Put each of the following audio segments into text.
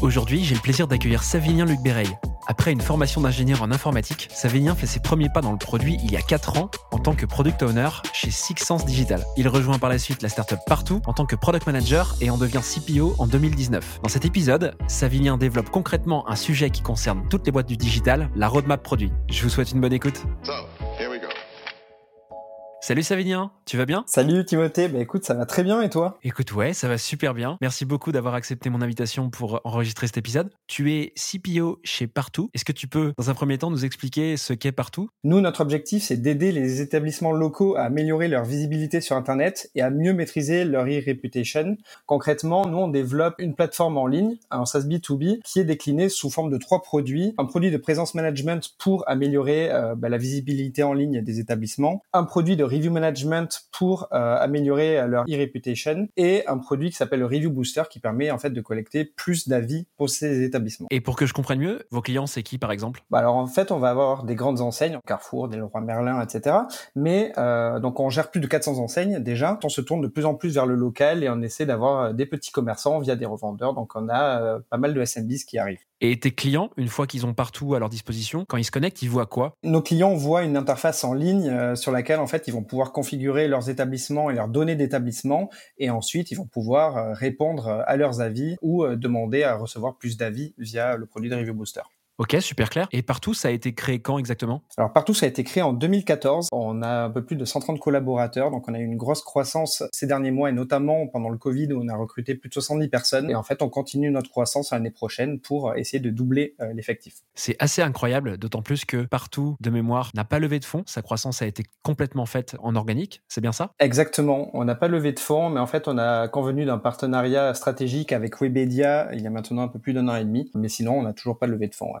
Aujourd'hui, j'ai le plaisir d'accueillir Savinien Luc Béreil. Après une formation d'ingénieur en informatique, Savinien fait ses premiers pas dans le produit il y a 4 ans en tant que product owner chez Six Sense Digital. Il rejoint par la suite la startup Partout en tant que product manager et en devient CPO en 2019. Dans cet épisode, Savinien développe concrètement un sujet qui concerne toutes les boîtes du digital, la roadmap produit. Je vous souhaite une bonne écoute. So. Salut Savinien, tu vas bien? Salut Timothée, bah écoute, ça va très bien et toi? Écoute, ouais, ça va super bien. Merci beaucoup d'avoir accepté mon invitation pour enregistrer cet épisode. Tu es CPO chez Partout. Est-ce que tu peux, dans un premier temps, nous expliquer ce qu'est Partout? Nous, notre objectif, c'est d'aider les établissements locaux à améliorer leur visibilité sur Internet et à mieux maîtriser leur e-reputation. Concrètement, nous, on développe une plateforme en ligne, un SaaS B2B, qui est déclinée sous forme de trois produits. Un produit de présence management pour améliorer euh, bah, la visibilité en ligne des établissements, un produit de review management pour euh, améliorer leur e-reputation et un produit qui s'appelle le Review Booster qui permet en fait de collecter plus d'avis pour ces établissements. Et pour que je comprenne mieux, vos clients, c'est qui par exemple? Bah alors en fait, on va avoir des grandes enseignes, Carrefour, Leroy Merlin, etc. Mais euh, donc on gère plus de 400 enseignes déjà. On se tourne de plus en plus vers le local et on essaie d'avoir euh, des petits commerçants via des revendeurs. Donc on a euh, pas mal de SMBs qui arrivent. Et tes clients, une fois qu'ils ont partout à leur disposition, quand ils se connectent, ils voient quoi? Nos clients voient une interface en ligne euh, sur laquelle en fait ils vont pouvoir configurer leurs établissements et leurs données d'établissement et ensuite ils vont pouvoir euh, répondre euh, à leurs avis ou demander à recevoir plus d'avis via le produit de Review Booster. Ok, super clair. Et Partout, ça a été créé quand exactement? Alors partout, ça a été créé en 2014. On a un peu plus de 130 collaborateurs, donc on a eu une grosse croissance ces derniers mois et notamment pendant le Covid où on a recruté plus de 70 personnes. Et en fait, on continue notre croissance l'année prochaine pour essayer de doubler euh, l'effectif. C'est assez incroyable, d'autant plus que Partout, de mémoire, n'a pas levé de fonds. Sa croissance a été complètement faite en organique. C'est bien ça? Exactement. On n'a pas levé de fonds, mais en fait, on a convenu d'un partenariat stratégique avec Webedia il y a maintenant un peu plus d'un an et demi. Mais sinon, on n'a toujours pas levé de fonds. ouais.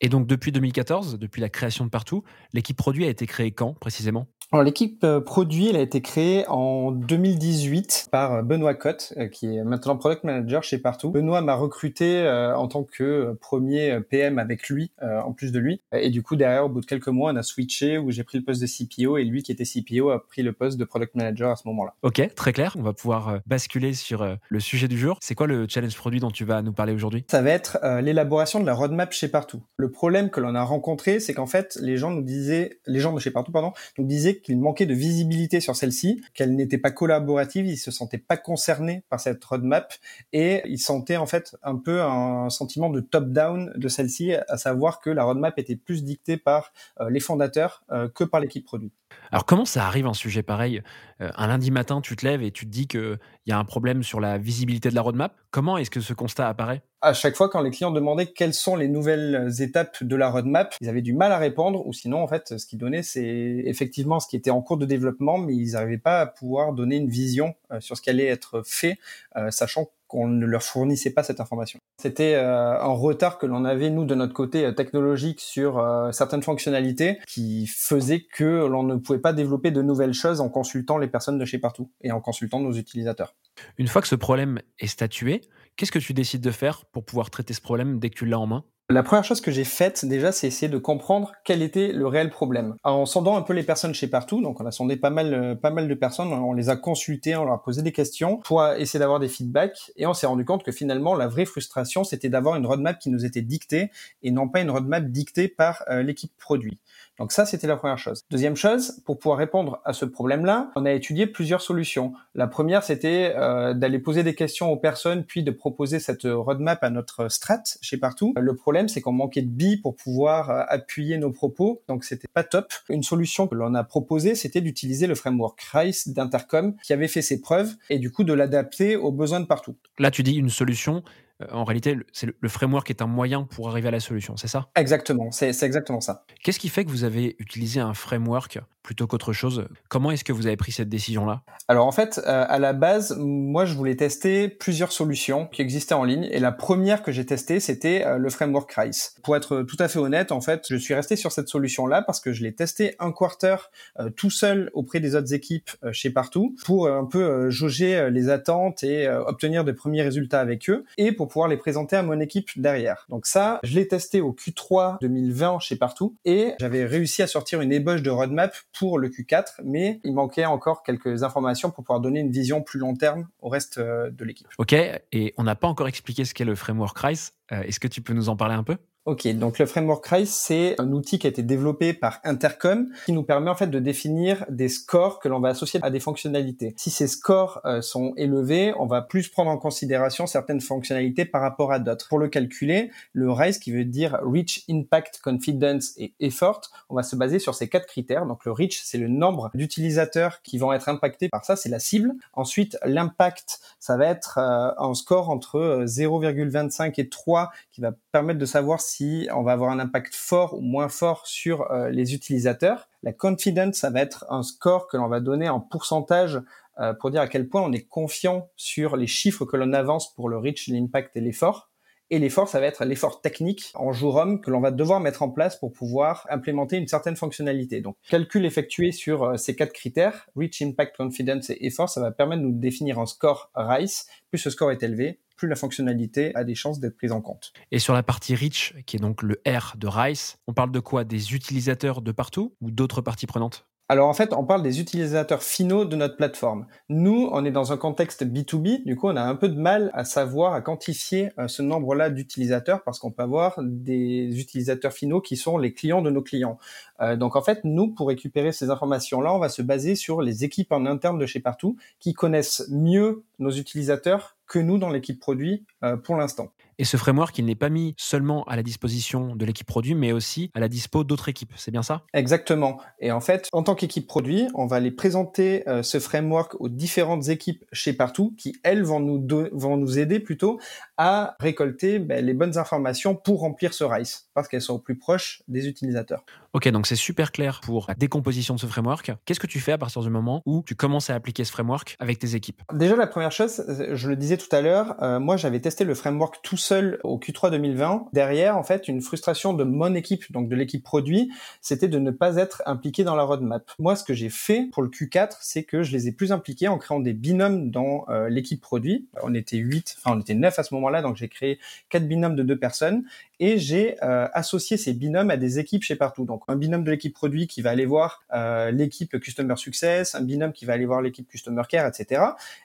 Et donc depuis 2014, depuis la création de Partout, l'équipe produit a été créée quand précisément? Alors l'équipe euh, produit, elle a été créée en 2018 par euh, Benoît Cotte, euh, qui est maintenant product manager chez Partout. Benoît m'a recruté en tant que premier PM avec lui, en plus de lui. Et du coup, derrière, au bout de quelques mois, on a switché où j'ai pris le poste de CPO et lui qui était CPO a pris le poste de product manager à ce moment-là. Ok, très clair. On va pouvoir basculer sur le sujet du jour. C'est quoi le challenge produit dont tu vas nous parler aujourd'hui? Ça va être l'élaboration de la roadmap chez Partout. Le problème que l'on a rencontré, c'est qu'en fait, les gens nous disaient, les gens de chez Partout, pardon, nous disaient qu'il manquait de visibilité sur celle-ci, qu'elle n'était pas collaborative, ils se sentaient pas concernés par cette roadmap et ils sentaient en fait un peu un sentiment de top-down de celle-ci, à savoir que la roadmap était plus dictée par euh, les fondateurs euh, que par l'équipe produit. Alors comment ça arrive un sujet pareil? Euh, Un lundi matin, tu te lèves et tu te dis qu'il y a un problème sur la visibilité de la roadmap? Comment est-ce que ce constat apparaît? À chaque fois quand les clients demandaient quelles sont les nouvelles étapes de la roadmap, ils avaient du mal à répondre ou sinon en fait ce qu'ils donnaient c'est effectivement ce qui était en cours de développement mais ils n'arrivaient pas à pouvoir donner une vision euh, sur ce qui allait être fait euh, sachant qu'on ne leur fournissait pas cette information. C'était euh, un retard que l'on avait nous de notre côté euh, technologique sur euh, certaines fonctionnalités qui faisait que l'on ne pouvait pas développer de nouvelles choses en consultant les personnes de chez partout et en consultant nos utilisateurs. Une fois que ce problème est statué, qu'est-ce que tu décides de faire pour pouvoir traiter ce problème dès que tu l'as en main? La première chose que j'ai faite déjà, c'est essayer de comprendre quel était le réel problème. En sondant un peu les personnes chez partout, donc on a sondé pas mal, euh, pas mal de personnes, on les a consultées, on leur a posé des questions pour essayer d'avoir des feedbacks, et on s'est rendu compte que finalement la vraie frustration, c'était d'avoir une roadmap qui nous était dictée et non pas une roadmap dictée par euh, l'équipe produit. Donc ça, c'était la première chose. Deuxième chose, pour pouvoir répondre à ce problème-là, on a étudié plusieurs solutions. La première, c'était euh, d'aller poser des questions aux personnes, puis de proposer cette roadmap à notre strat chez Partout. Le problème, c'est qu'on manquait de billes pour pouvoir euh, appuyer nos propos, donc c'était pas top. Une solution que l'on a proposée, c'était d'utiliser le framework RISE d'Intercom, qui avait fait ses preuves, et du coup de l'adapter aux besoins de Partout. Là, tu dis une solution. Euh, en réalité, le- c'est le, framework est un moyen pour arriver à la solution, c'est ça? Exactement, c'est exactement ça. Qu'est-ce qui fait que vous avez utilisé un framework plutôt qu'autre chose? Comment est-ce que vous avez pris cette décision-là? Alors en fait, euh, à la base, moi je voulais tester plusieurs solutions qui existaient en ligne et la première que j'ai testée, c'était euh, le framework Rise. Pour être tout à fait honnête, en fait, je suis resté sur cette solution-là parce que je l'ai testé un quarter euh, tout seul auprès des autres équipes chez Partout pour un peu jauger les attentes et obtenir de premiers résultats avec eux et pour pouvoir les présenter à mon équipe derrière. Donc ça, je l'ai testé au Q3 2020 chez Partout et j'avais réussi à sortir une ébauche de roadmap pour le Q4, mais il manquait encore quelques informations pour pouvoir donner une vision plus long terme au reste euh, de l'équipe. Ok, et on n'a pas encore expliqué ce qu'est le framework RISE. Euh, est-ce que tu peux nous en parler un peu? Ok, donc le framework RISE, c'est un outil qui a été développé par Intercom qui nous permet en fait de définir des scores que l'on va associer à des fonctionnalités. Si ces scores euh, sont élevés, on va plus prendre en considération certaines fonctionnalités par rapport à d'autres. Pour le calculer, le RISE qui veut dire Reach, Impact, Confidence et Effort, on va se baser sur ces quatre critères. Donc le Reach, c'est le nombre d'utilisateurs qui vont être impactés par ça, c'est la cible. Ensuite, l'impact, ça va être euh, un score entre 0,25 euh, et 3 qui va permettre de savoir si on va avoir un impact fort ou moins fort sur euh, les utilisateurs. La confidence, ça va être un score que l'on va donner en pourcentage euh, pour dire à quel point on est confiant sur les chiffres que l'on avance pour le reach, l'impact et l'effort. Et l'effort, ça va être l'effort technique en jour homme que l'on va devoir mettre en place pour pouvoir implémenter une certaine fonctionnalité. Donc, calcul effectué sur euh, ces quatre critères, reach, impact, confidence et effort, ça va permettre de nous définir un score RICE. Plus ce score est élevé, plus la fonctionnalité a des chances d'être prise en compte. Et sur la partie reach, qui est donc le R de RICE, on parle de quoi? Des utilisateurs de partout ou d'autres parties prenantes? Alors en fait, on parle des utilisateurs finaux de notre plateforme. Nous, on est dans un contexte B2B, du coup, on a un peu de mal à savoir, à quantifier euh, ce nombre-là d'utilisateurs parce qu'on peut avoir des utilisateurs finaux qui sont les clients de nos clients. Euh, donc en fait, nous, pour récupérer ces informations-là, on va se baser sur les équipes en interne de chez Partout qui connaissent mieux nos utilisateurs que nous dans l'équipe produit euh, pour l'instant. Et ce framework, il n'est pas mis seulement à la disposition de l'équipe produit, mais aussi à la dispo d'autres équipes. C'est bien ça? Exactement. Et en fait, en tant qu'équipe produit, on va aller présenter euh, ce framework aux différentes équipes chez Partout, qui elles vont nous vont nous aider plutôt à récolter ben, les bonnes informations pour remplir ce RICE, parce qu'elles sont au plus proches des utilisateurs. Ok, donc c'est super clair pour la décomposition de ce framework. Qu'est-ce que tu fais à partir du moment où tu commences à appliquer ce framework avec tes équipes? Déjà, la première chose, je le disais tout à l'heure, euh, moi j'avais testé le framework tout seul au Q3 2020. Derrière, en fait, une frustration de mon équipe, donc de l'équipe produit, c'était de ne pas être impliqué dans la roadmap. Moi, ce que j'ai fait pour le Q4, c'est que je les ai plus impliqués en créant des binômes dans euh, l'équipe produit. On était 8, enfin on était 9 à ce moment-là, donc j'ai créé quatre binômes de deux personnes et j'ai euh, associé ces binômes à des équipes chez Partout. Donc un binôme de l'équipe produit qui va aller voir euh, l'équipe Customer Success, un binôme qui va aller voir l'équipe Customer Care, etc.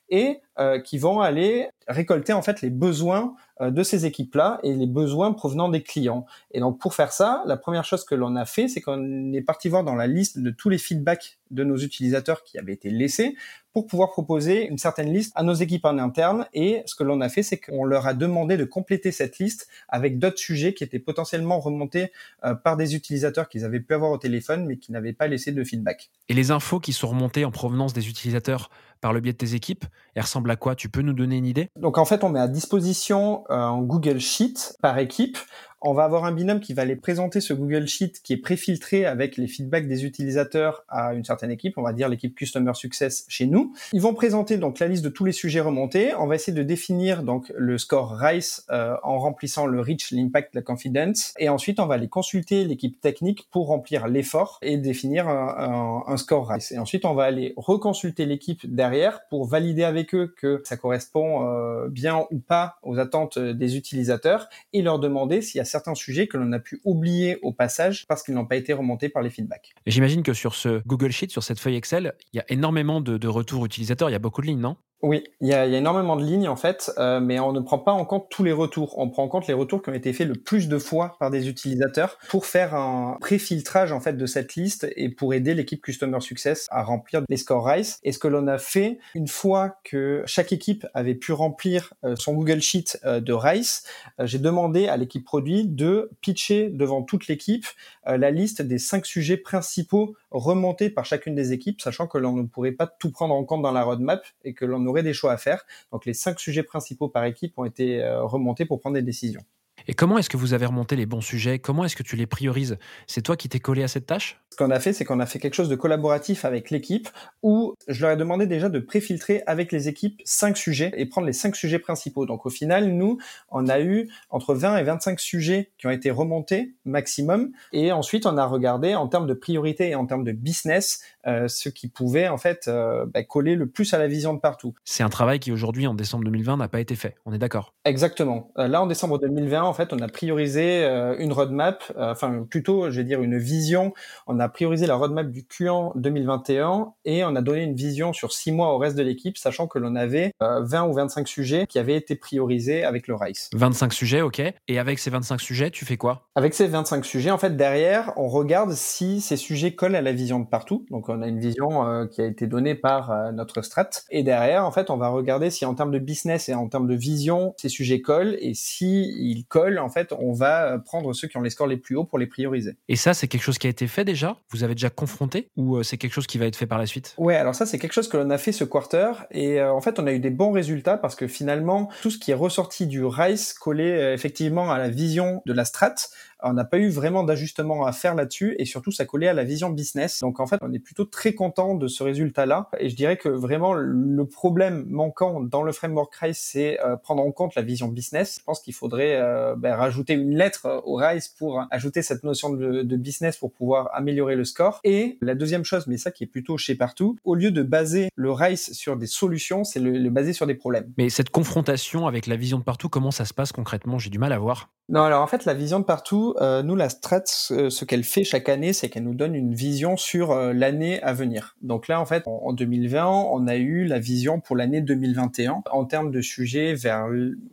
Et qui vont aller récolter en fait les besoins euh, de ces équipes-là et les besoins provenant des clients. Et donc pour faire ça, la première chose que l'on a fait, c'est qu'on est parti voir dans la liste de tous les feedbacks de nos utilisateurs qui avaient été laissés pour pouvoir proposer une certaine liste à nos équipes en interne. Et ce que l'on a fait, c'est qu'on leur a demandé de compléter cette liste avec d'autres sujets qui étaient potentiellement remontés euh, par des utilisateurs qu'ils avaient pu avoir au téléphone, mais qui n'avaient pas laissé de feedback. Et les infos qui sont remontées en provenance des utilisateurs par le biais de tes équipes, elles ressemblent à quoi? Tu peux nous donner une idée? Donc en fait, on met à disposition euh, un Google Sheet par équipe on va avoir un binôme qui va aller présenter ce Google Sheet qui est préfiltré avec les feedbacks des utilisateurs à une certaine équipe, on va dire l'équipe Customer Success chez nous. Ils vont présenter donc la liste de tous les sujets remontés. On va essayer de définir donc le score RICE euh, en remplissant le reach, l'impact, la confidence. Et ensuite, on va aller consulter l'équipe technique pour remplir l'effort et définir un, score RICE. Et ensuite, on va aller reconsulter l'équipe derrière pour valider avec eux que ça correspond euh, bien ou pas aux attentes des utilisateurs et leur demander s'il y a certains sujets que l'on a pu oublier au passage parce qu'ils n'ont pas été remontés par les feedbacks. J'imagine que sur ce Google Sheet, sur cette feuille Excel, il y a énormément de, retours utilisateurs, il y a beaucoup de lignes, non? Oui, il y, a, y a, énormément de lignes en fait, euh, mais on ne prend pas en compte tous les retours. On prend en compte les retours qui ont été faits le plus de fois par des utilisateurs pour faire un pré-filtrage en fait de cette liste et pour aider l'équipe Customer Success à remplir les scores RICE. Et ce que l'on a fait une fois que chaque équipe avait pu remplir euh, son Google Sheet euh, de RICE, j'ai demandé à l'équipe produit de pitcher devant toute l'équipe la liste des cinq sujets principaux remontés par chacune des équipes, sachant que l'on ne pourrait pas tout prendre en compte dans la roadmap et que l'on aurait des choix à faire. Donc les cinq sujets principaux par équipe ont été euh, remontés pour prendre des décisions. Et comment est-ce que vous avez remonté les bons sujets? Comment est-ce que tu les priorises? C'est toi qui t'es collé à cette tâche? Ce qu'on a fait, c'est qu'on a fait quelque chose de collaboratif avec l'équipe où je leur ai demandé déjà de préfiltrer avec les équipes cinq sujets et prendre les cinq sujets principaux. Donc au final, nous, on a eu entre 20 et 25 sujets qui ont été remontés maximum et ensuite on a regardé en termes de priorité et en termes de business ce qui pouvait en fait euh, bah, coller le plus à la vision de partout. C'est un travail qui aujourd'hui, en décembre 2020, n'a pas été fait. On est d'accord Exactement. Euh, là, en décembre 2020, en fait, on a priorisé une roadmap, enfin plutôt, je vais dire une vision. On a priorisé la roadmap du Q1 2021 et on a donné une vision sur six mois au reste de l'équipe, sachant que l'on avait 20 ou 25 sujets qui avaient été priorisés avec le RICE. 25 sujets, ok. Et avec ces 25 sujets, tu fais quoi? Avec ces 25 sujets, en fait, derrière, on regarde si ces sujets collent à la vision de partout. Donc, on a une vision euh, qui a été donnée par euh, notre strat. Et derrière, en fait, on va regarder si en termes de business et en termes de vision, ces sujets collent. Et si ils collent, en fait, on va euh, prendre ceux qui ont les scores les plus hauts pour les prioriser. Et ça, c'est quelque chose qui a été fait déjà? Vous avez déjà confronté? Ou c'est quelque chose qui va être fait par la suite? Ouais, alors ça, c'est quelque chose que l'on a fait ce quarter. Et en fait, on a eu des bons résultats parce que finalement, tout ce qui est ressorti du RICE collait effectivement à la vision de la strat on n'a pas eu vraiment d'ajustement à faire là-dessus et surtout ça collait à la vision business. Donc en fait, on est plutôt très content de ce résultat-là et je dirais que vraiment le problème manquant dans le framework RISE, c'est euh, prendre en compte la vision business. Je pense qu'il faudrait euh, ben, rajouter une lettre au RISE pour ajouter cette notion de, business pour pouvoir améliorer le score. Et la deuxième chose, mais ça qui est plutôt chez partout, au lieu de baser le RISE sur des solutions, c'est le, le baser sur des problèmes. Mais cette confrontation avec la vision de partout, comment ça se passe concrètement? J'ai du mal à voir. Non, alors en fait, la vision de partout, euh, nous, la strat, ce, qu'elle fait chaque année, c'est qu'elle nous donne une vision sur euh, l'année à venir. Donc là, en fait, en, 2020, on a eu la vision pour l'année 2021 en termes de sujets vers,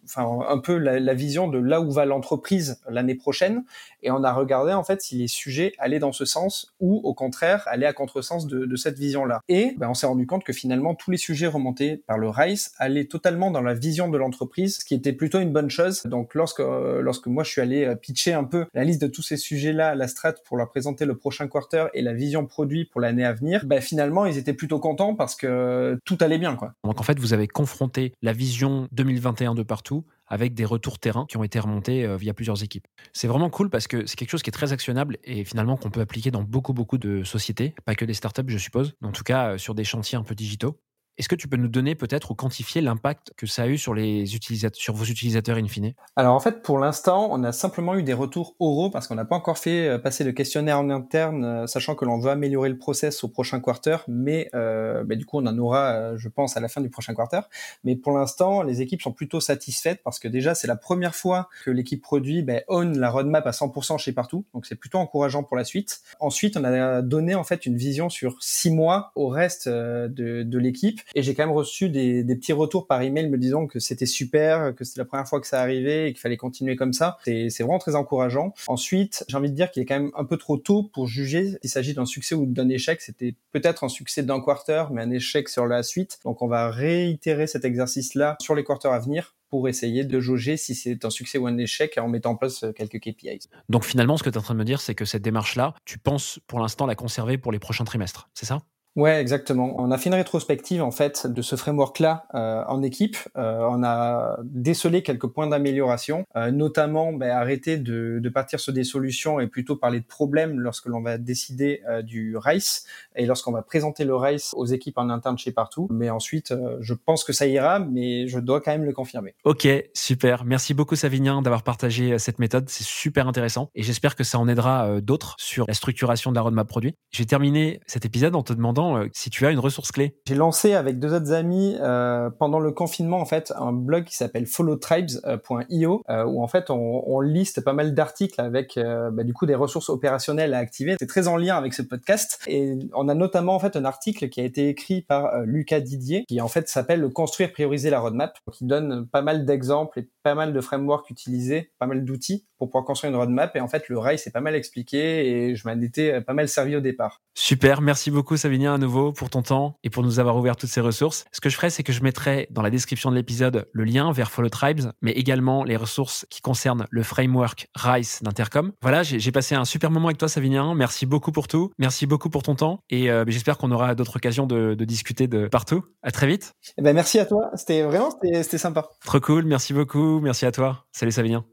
enfin, un peu la, vision de là où va l'entreprise l'année prochaine. Et on a regardé, en fait, si les sujets allaient dans ce sens ou, au contraire, allaient à contresens de, de cette vision-là. Et ben, on s'est rendu compte que finalement, tous les sujets remontés par le RICE allaient totalement dans la vision de l'entreprise, ce qui était plutôt une bonne chose. Donc lorsque, lorsque moi je suis allé euh, pitcher un peu la liste de tous ces sujets-là, la strat pour leur présenter le prochain quarter et la vision produit pour l'année à venir, bah, finalement ils étaient plutôt contents parce que tout allait bien. Donc en fait vous avez confronté la vision 2021 de partout avec des retours terrain qui ont été remontés euh, via plusieurs équipes. C'est vraiment cool parce que c'est quelque chose qui est très actionnable et finalement qu'on peut appliquer dans beaucoup beaucoup de sociétés, pas que des startups je suppose, mais en tout cas euh, sur des chantiers un peu digitaux. Est-ce que tu peux nous donner peut-être ou quantifier l'impact que ça a eu sur, les utilisateurs, sur vos utilisateurs in fine? Alors en fait, pour l'instant, on a simplement eu des retours oraux parce qu'on n'a pas encore fait euh, passer de questionnaire en interne, euh, sachant que l'on veut améliorer le process au prochain quarter, mais euh, bah, du coup, on en aura, je pense, à la fin du prochain quarter. Mais pour l'instant, les équipes sont plutôt satisfaites parce que déjà, c'est la première fois que l'équipe produit bah, own la roadmap à 100% chez partout, donc c'est plutôt encourageant pour la suite. Ensuite, on a donné en fait une vision sur six mois au reste de, de l'équipe et j'ai quand même reçu des, des, petits retours par email me disant que c'était super, que c'était la première fois que ça arrivait et qu'il fallait continuer comme ça. C'est vraiment très encourageant. Ensuite, j'ai envie de dire qu'il est quand même un peu trop tôt pour juger s'il s'agit d'un succès ou d'un échec. C'était peut-être un succès d'un quarter, mais un échec sur la suite. Donc on va réitérer cet exercice-là sur les quarters à venir pour essayer de jauger si c'est un succès ou un échec en mettant en place quelques KPIs. Donc finalement, ce que tu es en train de me dire, c'est que cette démarche-là, tu penses pour l'instant la conserver pour les prochains trimestres, c'est ça? Ouais, exactement. On a fait une rétrospective en fait de ce framework-là euh, en équipe. Euh, on a décelé quelques points d'amélioration, euh, notamment ben, arrêter de, de, partir sur des solutions et plutôt parler de problèmes lorsque l'on va décider du RICE et lorsqu'on va présenter le RICE aux équipes en interne chez partout. Mais ensuite, je pense que ça ira, mais je dois quand même le confirmer. Ok, super. Merci beaucoup Savinien d'avoir partagé cette méthode. C'est super intéressant et j'espère que ça en aidera d'autres sur la structuration de la roadmap produit. Je vais terminer cet épisode en te demandant euh, si tu as une ressource clé. J'ai lancé avec deux autres amis euh, pendant le confinement en fait un blog qui s'appelle followtribes.io euh, où en fait on, on liste pas mal d'articles avec bah, du coup des ressources opérationnelles à activer. C'est très en lien avec ce podcast et on a notamment en fait un article qui a été écrit par Lucas Didier qui en fait s'appelle construire prioriser la roadmap qui donne pas mal d'exemples pas mal de frameworks utilisés, pas mal d'outils pour pouvoir construire une roadmap et en fait le rail c'est pas mal expliqué et je m'en étais pas mal servi au départ. Super, merci beaucoup Savinien à nouveau pour ton temps et pour nous avoir ouvert toutes ces ressources. Ce que je ferai, c'est que je mettrai dans la description de l'épisode le lien vers Follow Tribes, mais également les ressources qui concernent le framework RICE d'Intercom. Voilà, j'ai passé un super moment avec toi, Savinien. Merci beaucoup pour tout. Merci beaucoup pour ton temps et euh, j'espère qu'on aura d'autres occasions de, de, discuter de partout. À très vite. Eh ben, merci à toi. C'était vraiment, c'était sympa. Trop cool. Merci beaucoup. Merci à toi. Salut, Savinien.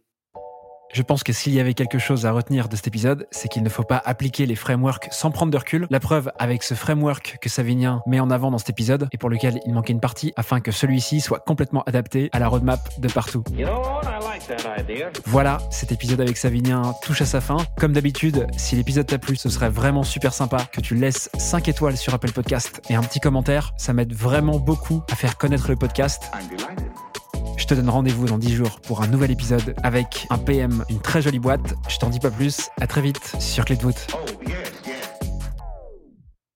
Je pense que s'il y avait quelque chose à retenir de cet épisode, c'est qu'il ne faut pas appliquer les frameworks sans prendre de recul. La preuve avec ce framework que Savinien met en avant dans cet épisode et pour lequel il manquait une partie afin que celui-ci soit complètement adapté à la roadmap de partout. You know. Voilà, cet épisode avec Savinien touche à sa fin. Comme d'habitude, si l'épisode t'a plu, ce serait vraiment super sympa que tu laisses 5 étoiles sur Apple Podcast et un petit commentaire. Ça m'aide vraiment beaucoup à faire connaître le podcast. Je te donne rendez-vous dans 10 jours pour un nouvel épisode avec un PM, une très jolie boîte. Je t'en dis pas plus. À très vite sur Clé de voûte.